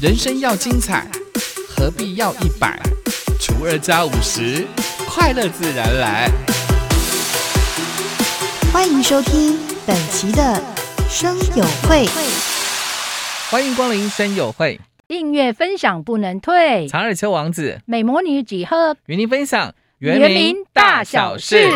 人生要精彩，何必要一百除二加五十，快乐自然来。欢迎收听本期的生友会，欢迎光临生友会，订阅分享不能退。长耳丘王子美魔女几何与您分享原名大小事。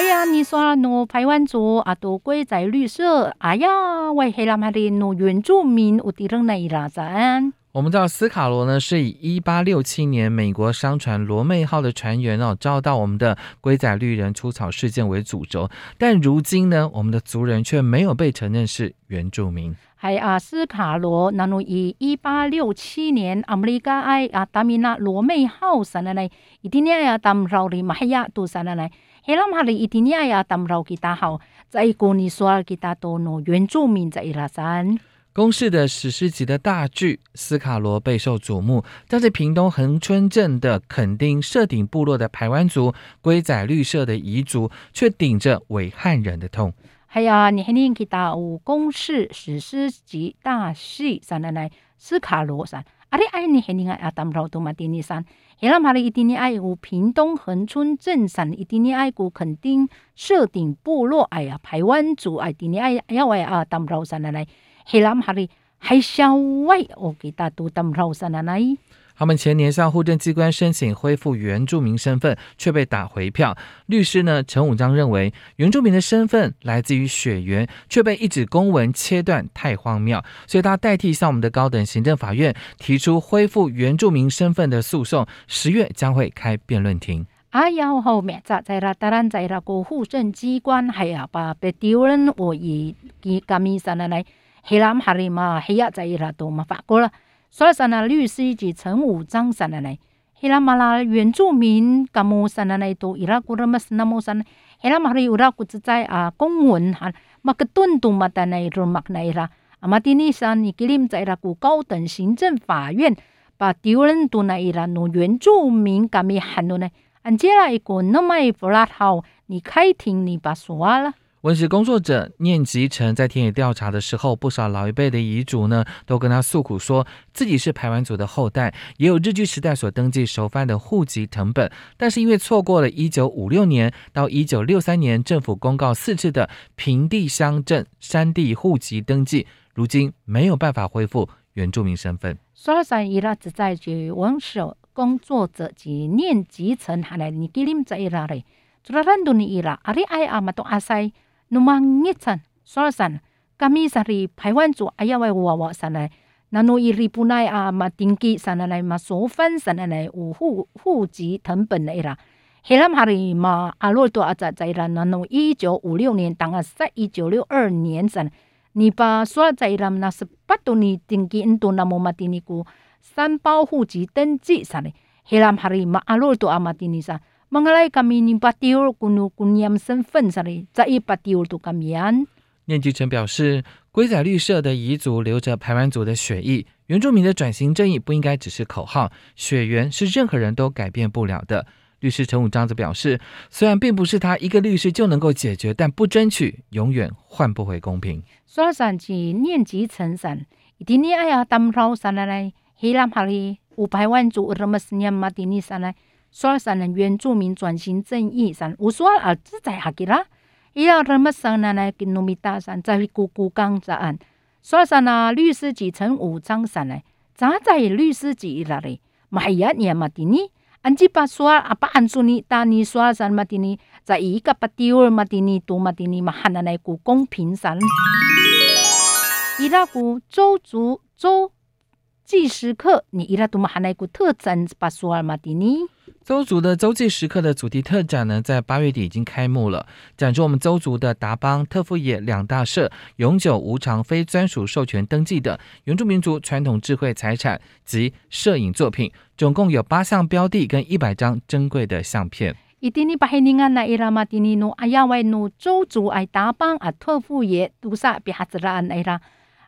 哎呀，你说喏，台湾族啊，都归在绿色。哎呀，为黑蓝海的喏原住民有地方来拉赞。我们知道斯卡罗呢，是以一八六七年美国商船罗妹号的船员哦，遭到我们的龟仔绿人出草事件为主轴，但如今呢，我们的族人却没有被承认是原住民。系啊，斯卡罗，那侬以一八六七年，阿美利加埃啊，达米纳罗妹号上来呢，一定要呀，达绕里马亚都上来呢。黑拉马里一定要呀，达绕吉达好，在古尼索尔吉达多诺原住民在伊拉山。公式的史诗级的大剧《斯卡罗》备受瞩目，但是屏东恒春镇的垦丁社顶部落的排湾族龟仔绿社的彝族，却顶着伪汉人的痛。系啊，你肯定去打有公式史诗级大戏上来来斯卡罗山。阿里爱你肯定爱阿达罗多马丁尼山。黑拉马里一定爱有屏东恒春镇上一定爱古垦丁社顶部落哎呀排湾族爱定你爱要为阿达罗山来来。黑拉马里还小外我给大都达罗山来来。他们前年向户政机关申请恢复原住民身份，却被打回票。律师呢，陈武章认为，原住民的身份来自于血缘，却被一纸公文切断，太荒谬。所以他代替向我们的高等行政法院提出恢复原住民身份的诉讼，十月将会开辩论庭。哎呀，后面在在啦，当然在啦，过户政机关还要把被丢人我以给革命上来来，黑蓝哈里嘛，黑呀在啦都嘛法过了。所以上呢，律师以及陈武章上来，希拉马拉原住民噶么上来都伊拉古那么是那么上，希拉马拉有拉古只在啊公文哈，马个顿顿嘛的那种马那伊拉，阿马蒂尼山你给你们在拉古高等行政法院把丢人都那伊拉弄原住民噶咪喊了呢，按接来一个那么一不拉好，你开庭你把说了。文史工作者念吉成在田野调查的时候，不少老一辈的遗嘱呢，都跟他诉苦，说自己是排湾族的后代，也有日据时代所登记熟番的户籍成本，但是因为错过了1956年到1963年政府公告四次的平地乡镇山地户籍登记，如今没有办法恢复原住民身份。说了三伊拉只在于文史工作者及念吉成下来，你给你们在伊拉嘞，除了很多年伊拉，阿里爱阿嘛都阿塞。那么一层，说了三，噶咪是哩排湾族，哎呀喂，娃娃上来，那侬伊里不奈啊嘛登记上来来嘛，所分上来来有户户籍成本来啦。黑蓝哈里嘛，阿罗多阿在在啦，那侬一九五六年当啊在一九六二年上，你把说在啦那是八多年登记，印度那么嘛丁尼古三包户籍登记上来，黑蓝哈里嘛阿 mengenai kami ni patiur kunu kunyam 身份上的，在一 patiur 都 kami an。念继成表示，龟仔绿社的彝族流着排湾族的血裔，原住民的转型正义不应该只是口号，血缘是任何人都改变不了的。律师陈武章则表示，虽然并不是他一个律师就能够解决，但不争取，永远换不回公平。说上去念及成神，一定你哎呀，当老上来来，黑蓝哈里五百万族什么十年嘛，定你上来。说上人原住民转型正义上，我说啊，自在哈给啦，伊要他们上呢来给农民大山在古古冈在案，说上呢律师几层五张上来，咋在律师几那里，买一年嘛的呢？安吉把说啊把安住你，但你说上嘛的呢，在一个把丢嘛的呢，多嘛的呢嘛喊那来古公平上，伊拉古周族周计时刻，你伊拉多嘛喊那古特征把说嘛的呢？邹族的邹记时刻的主题特展呢，在八月底已经开幕了，展出我们邹族的达邦、特富野两大社永久无偿非专属授权登记的原住民族传统智慧财产及摄影作品，总共有八项标的跟一百张珍贵的相片。伊丁尼巴黑尼安那伊拉马丁尼努阿亚外努邹族爱达邦啊特富野杜萨比哈兹拉安伊拉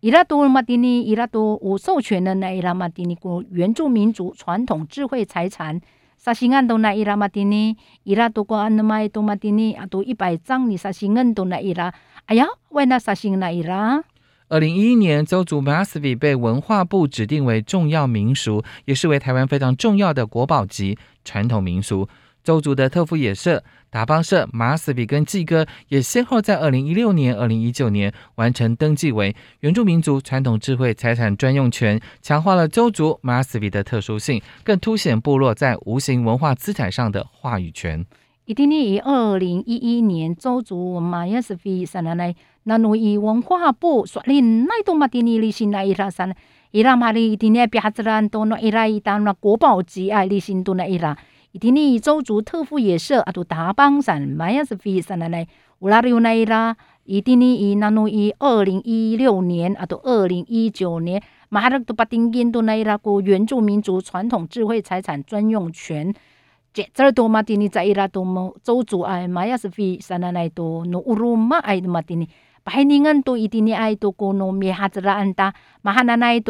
伊拉多马丁尼伊拉多无授权的那伊拉马丁尼古原住民族传统智慧财产。沙西安都那伊拉马蒂尼，伊拉多过安那麦多马蒂尼，啊，多一百张你沙西安都那伊拉，哎呀，为那沙西那伊拉。二零一一年，邹族马斯比被文化部指定为重要民俗，也是为台湾非常重要的国宝级传统民俗。邹族的特富野社、达邦社、马斯比跟季哥，也先后在二零一六年、二零一九年完成登记为原住民族传统智慧财产专用权，强化了邹族马斯比的特殊性，更凸显部落在无形文化资产上的话语权。一定以二零一一年邹族马斯比三来，那努以文化部率领奈多马蒂尼里新来伊拉山，伊拉马里一定呢比哈兹兰多诺伊拉伊当那国宝级爱里新多那伊拉。一定呢邹族特富野社啊，都大邦山马亚斯比三来，乌拉里乌那伊拉，一定呢以那努以二零一六年啊，都二零一九年，马哈勒都巴丁根多那伊拉国原住民族传统智慧财产专用权。这这多马蒂尼在伊拉多么周族爱马亚斯菲 sana 奈多努乌鲁马爱马蒂尼，白宁恩多伊蒂尼爱多过努米哈兹拉安达马哈纳奈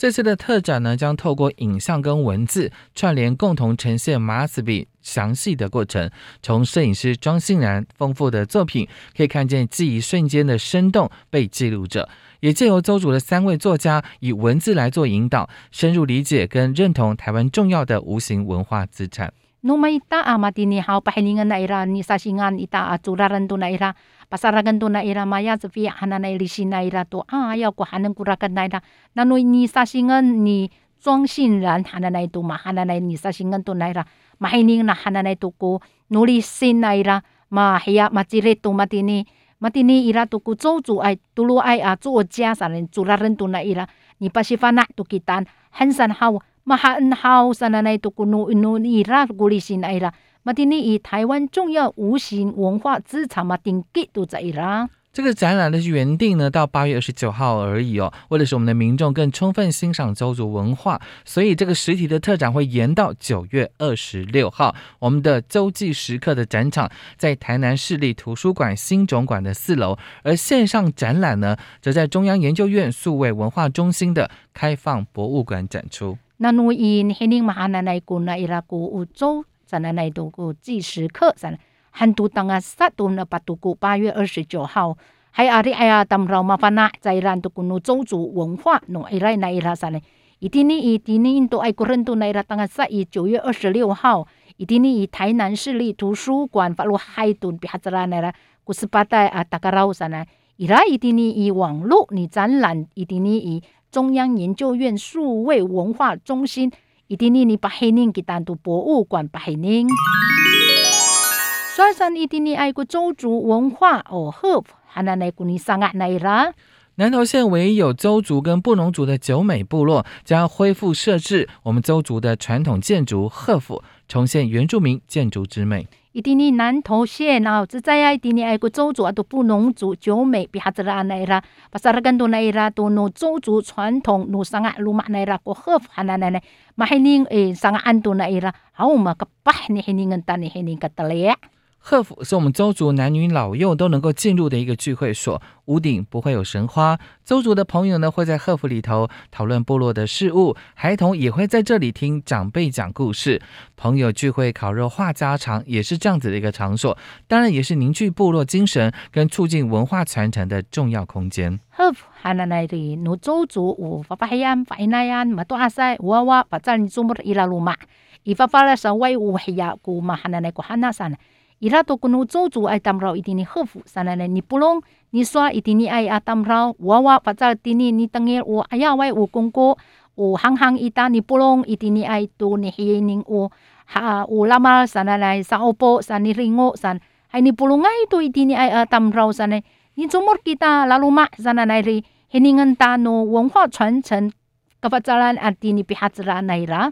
这次的特展呢，将透过影像跟文字串联，共同呈现马斯比详细的过程。从摄影师庄信然丰富的作品，可以看见记忆瞬间的生动被记录着。也借由周竹的三位作家以文字来做引导，深入理解跟认同台湾重要的无形文化资产。努玛伊达阿马蒂尼好，巴黑尼恩那伊拉尼萨西安伊达阿祖拉人都那伊拉，巴萨拉根都那伊拉，玛雅兹菲哈那那里西那伊拉都啊，要过哈能古拉根那伊拉，那努尼萨西安尼庄信然哈那那都嘛哈那那尼萨西安都那伊拉，马黑尼那马黑亚马吉列都马蒂尼。马蒂尼伊拉都古周族爱都罗爱啊作家啥人做拉人都那伊拉，你把西法那都给单很善好，马哈恩好啥那那都古努努伊拉古里新爱啦，马蒂尼以台湾重要无形文化资产嘛顶给都在伊拉。这个展览的原定呢，到八月二十九号而已哦。为了使我们的民众更充分欣赏周族文化，所以这个实体的特展会延到九月二十六号。我们的周记时刻的展场在台南市立图书馆新总馆的四楼，而线上展览呢，则在中央研究院数位文化中心的开放博物馆展出。那努因黑宁马哈那奈古那伊拉古乌周在那奈度古记时刻在。汉都当啊萨都那巴都古八月二十九号，还阿里哎呀，当劳麻烦呐，在兰都古努周族文化努伊来那伊拉啥呢？伊丁尼伊丁尼印度爱国人都那伊拉当啊萨以九月二十六号，伊丁尼以台南市立图书馆发入海顿比哈兹拉那啦，古斯巴代啊达嘎劳啥呢？伊拉伊丁尼以网络你展览，伊丁尼以中央研究院数位文化中心，伊丁尼你把黑宁给单独博物馆把黑宁。刷新一定你爱国周族文化哦，好，还能来过你上岸来啦。南投县唯一有邹族跟布农族的九美部落，将恢复设置我们邹族的传统建筑贺府，重现原住民建筑之美。一定的南投县啊，只在爱定的爱国周族啊，都布农族九美比哈子啦来啦，把萨拉根都来啦，都诺周族传统弄上啊，罗马来啦，过贺府还能来来，马海宁诶上岸都来啦，好嘛个巴你海宁跟大你海宁个得嘞。贺府是我们周族男女老幼都能够进入的一个聚会所，屋顶不会有神花。周族的朋友呢会在贺府里头讨论部落的事物，孩童也会在这里听长辈讲故事。朋友聚会、烤肉、话家常，也是这样子的一个场所。当然，也是凝聚部落精神跟促进文化传承的重要空间。贺府还那来的，奴周族有发发黑暗、发那样，马多阿塞娃娃把咱祖母伊拉鲁马，伊发发了稍微有黑呀，古马还那来古汉那山。伊拉都跟侬做主爱当绕一定的贺福，三奶奶你不弄，你说一定你爱啊当绕，娃娃把这定你你等于我哎呀喂我公公，我行行一打你不弄一定你爱多你黑宁我哈我拉嘛三奶奶三欧波三你零我三，还你不弄爱多一定你爱啊当绕三奶，你怎么 kita lalu mak sana nai heningan tano 文化传承，各发展啊定你比哈子啦来啦。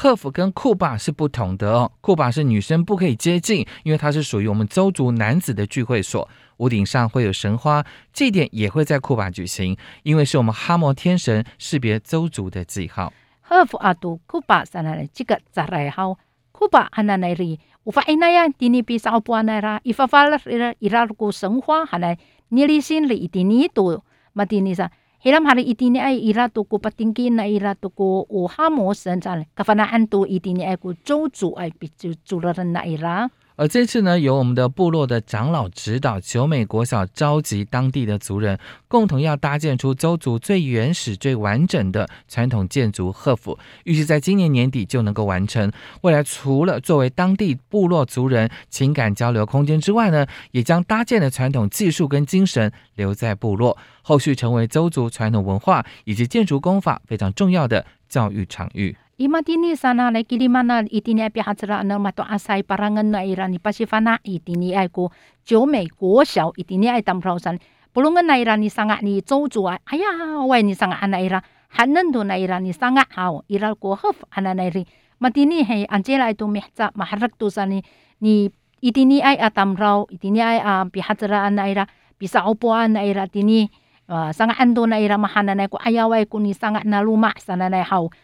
赫府跟库巴是不同的哦，库巴是女生不可以接近，因为它是属于我们邹族男子的聚会所。屋顶上会有神花，祭典也会在库巴举行，因为是我们哈摩天神识别邹族的记号。赫府阿杜库巴在那里，这个在来好，库巴在那里，我发现那样，今年比少不那啦，一发发了伊拉个神花，还来你里心里一点你多，嘛今年啥 Hilam hari itini ay ira tuku patinggi na ira tuku ku u hamo sen cale. Kafanaan tu itini ay ku joju ay picu cularan na ira. 而这次呢，由我们的部落的长老指导，九美国小召集当地的族人，共同要搭建出邹族最原始、最完整的传统建筑贺府，预计在今年年底就能够完成。未来除了作为当地部落族人情感交流空间之外呢，也将搭建的传统技术跟精神留在部落，后续成为邹族传统文化以及建筑工法非常重要的教育场域。Ima tini sana lai di mana itini api pihatsara na anu mato asai parangan na Ira ni pasifana. Itini ai ko jo mei xiao itini ai tam prausan. pulungan na ira ni sanga ni zhou zu ai aya wai ni sanga ana ira. Hanan do na Ira ni sanga hao. Ira ko hof ana na ri matini hei anjela itu mehca maharak tu sani ni itini ai atam rao itini ai a pihatsara ana ira. Bisa opo ana ira. Tini uh, sanga ando na ira mahana na ko aya wai ku ni sanga na luma sana na hao.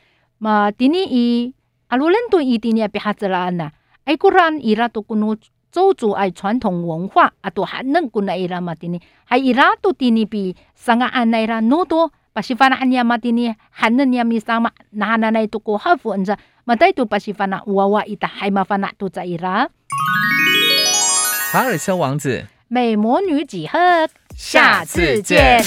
Ma tini i alulen tu i tini api hatsala na ai kuran ira to kuno 周族爱传统文化啊，都还能 kuna ira matini hai ira tu tini pi sanga ana ira no to pasifana anya matini hanen ya mi sama nahana na itu ko hafu anja matai tu pasifana wawa ita hai mafana tu za ira 卡尔丘王子，美魔女几何，下次见。